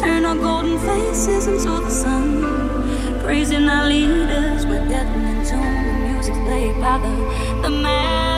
Turn our golden faces into the sun. Praising our leaders, we're in tune. The music's played by the, the madman.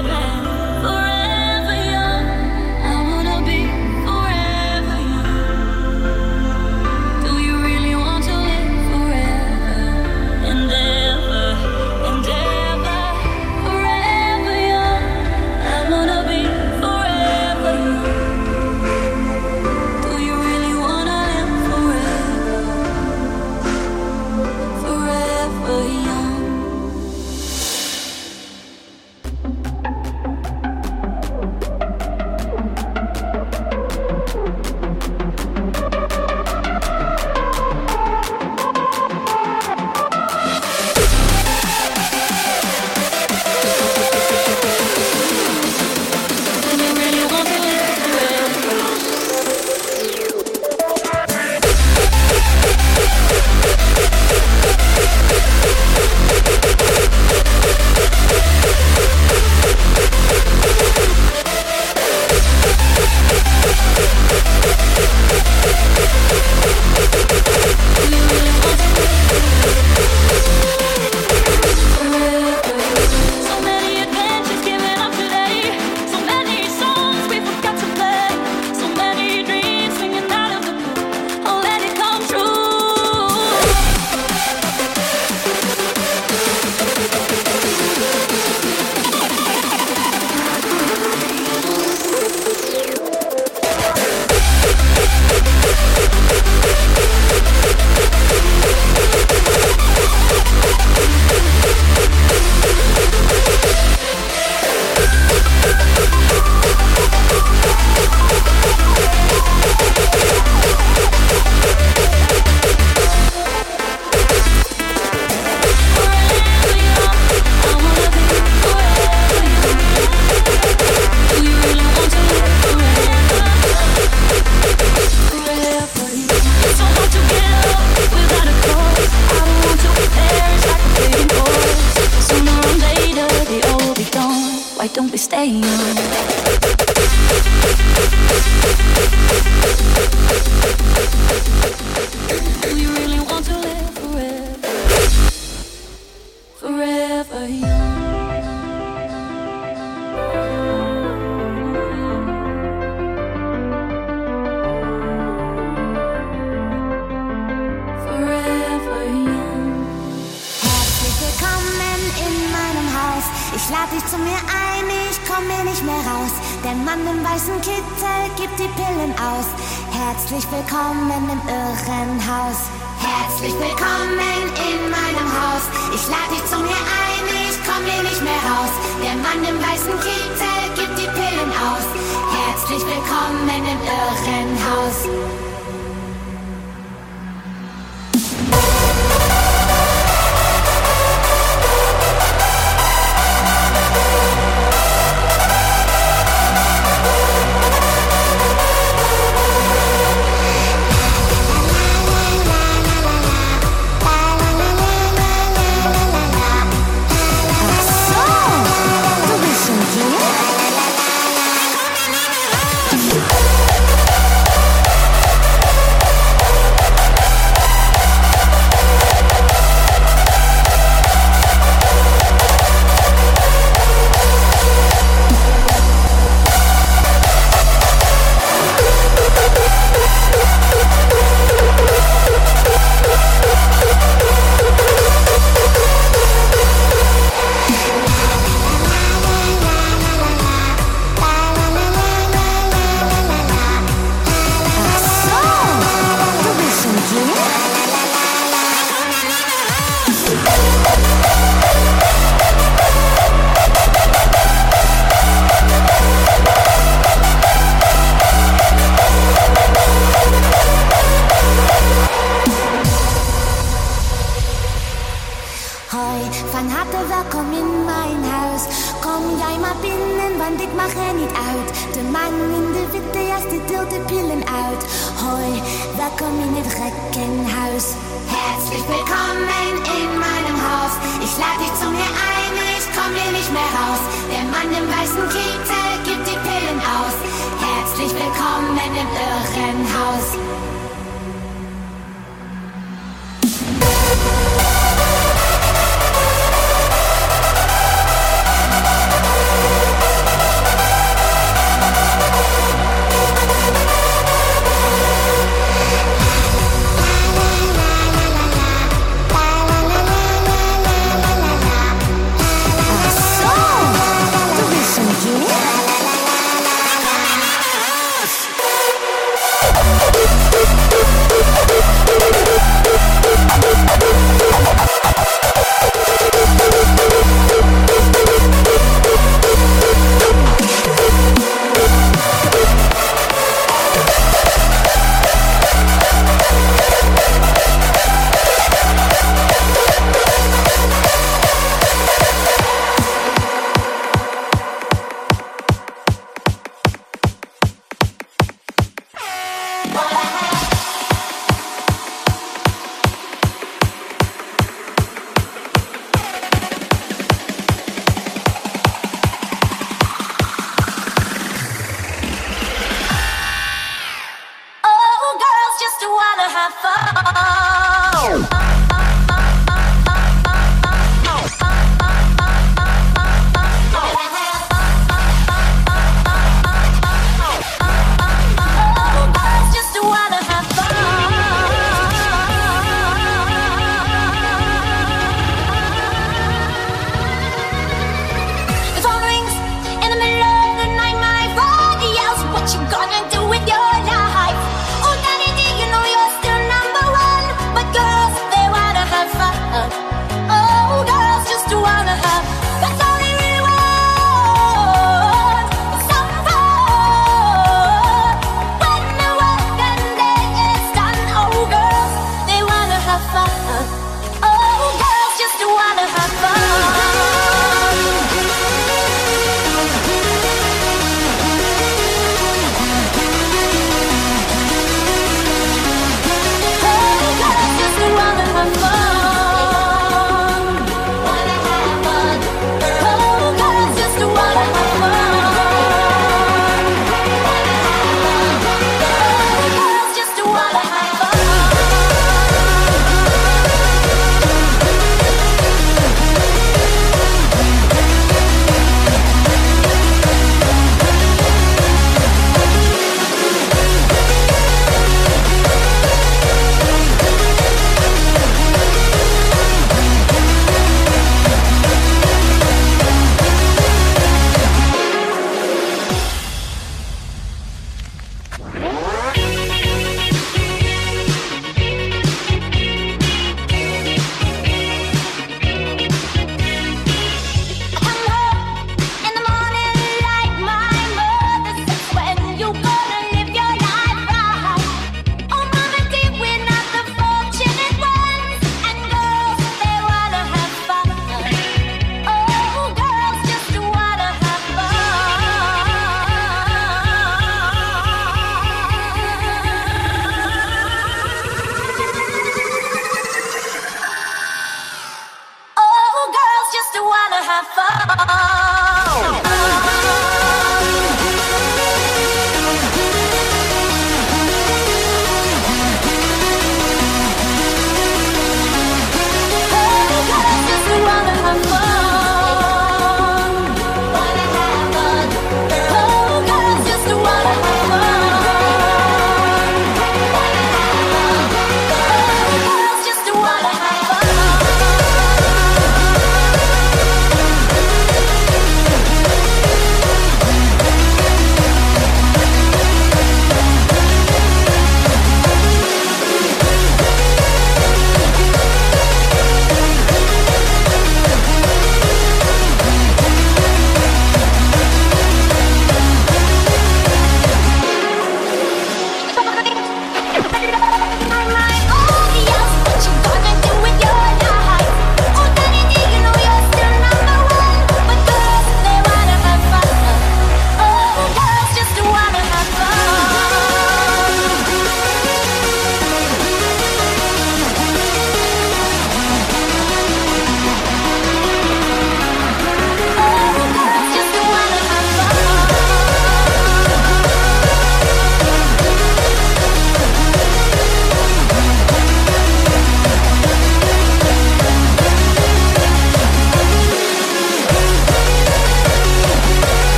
Zu mir ein, ich komm mir nicht mehr raus. Der Mann im weißen Kittel gibt die Pillen aus. Herzlich willkommen im Irrenhaus. Herzlich willkommen in meinem Haus. Ich lade dich zu mir ein, ich komm hier nicht mehr raus. Der Mann im weißen Kittel gibt die Pillen aus. Herzlich willkommen im Irrenhaus.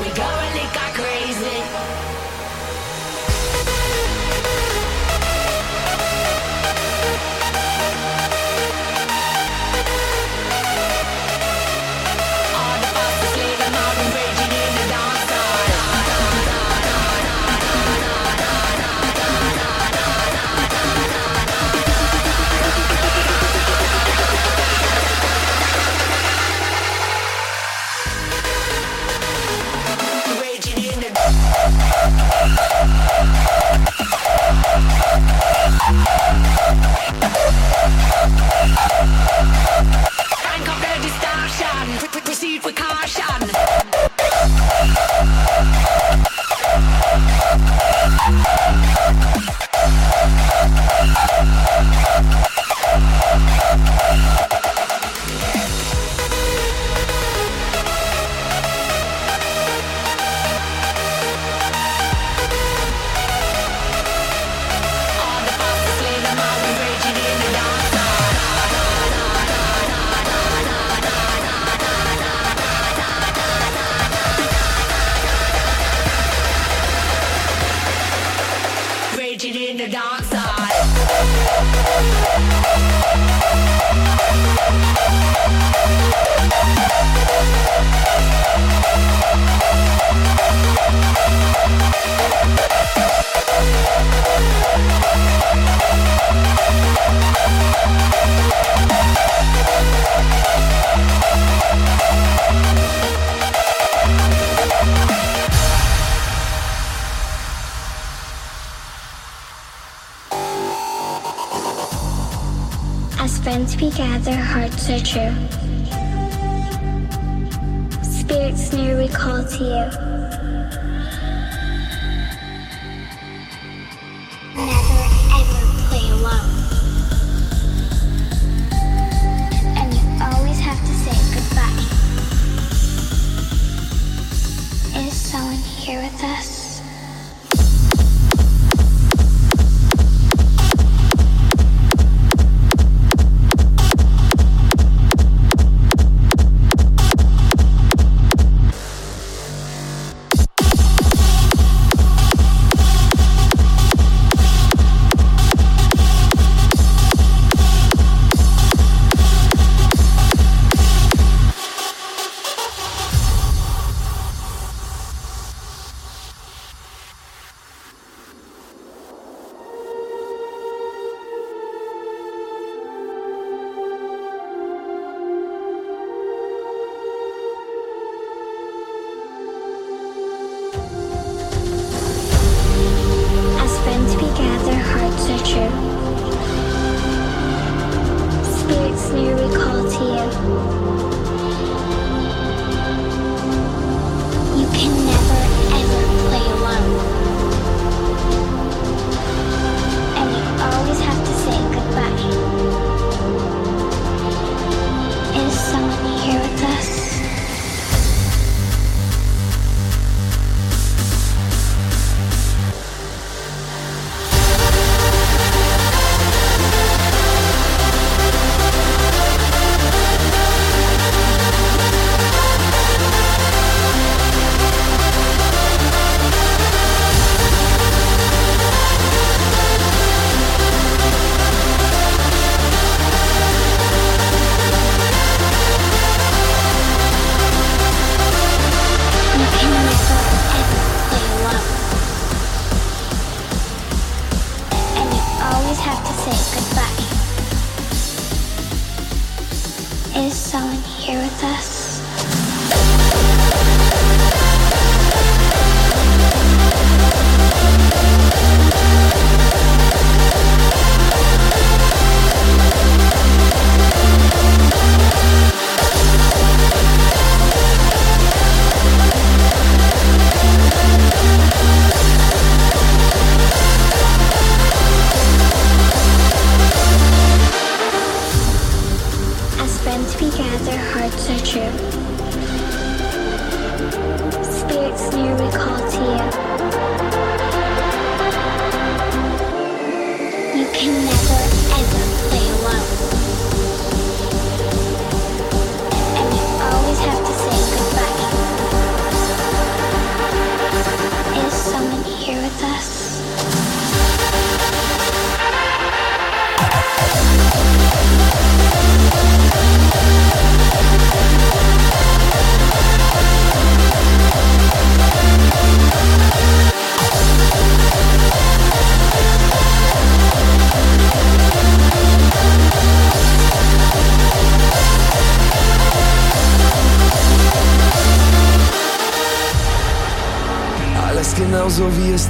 we going? Hands we gather, hearts are true. Spirits near, we call to you.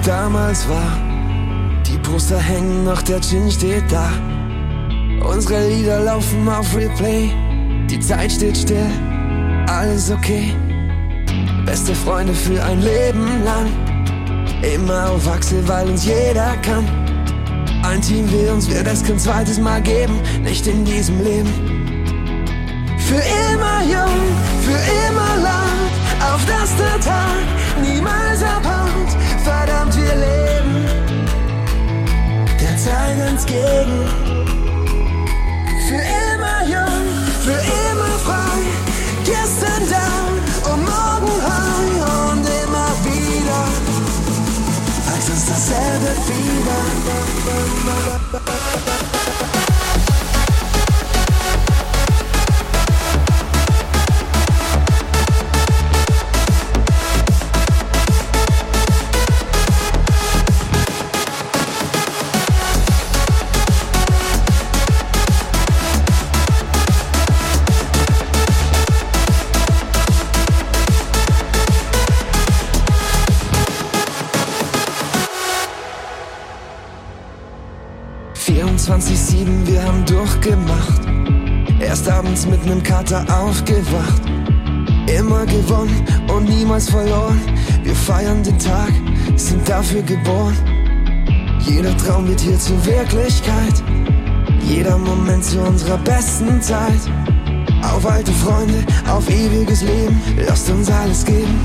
Damals war. Die Poster hängen noch, der Gin steht da. Unsere Lieder laufen auf Replay. Die Zeit steht still, alles okay. Beste Freunde für ein Leben lang. Immer auf Achse, weil uns jeder kann. Ein Team wie uns wird es kein zweites Mal geben, nicht in diesem Leben. Für immer jung, für immer lang, auf das der Tag niemals abhaut. Verdammt, wir leben der Zeit entgegen. Für immer jung, für immer frei, gestern down und morgen high und immer wieder. Als uns dasselbe Fieber. Kater aufgewacht. Immer gewonnen und niemals verloren. Wir feiern den Tag, sind dafür geboren. Jeder Traum wird hier zur Wirklichkeit. Jeder Moment zu unserer besten Zeit. Auf alte Freunde, auf ewiges Leben, lasst uns alles geben.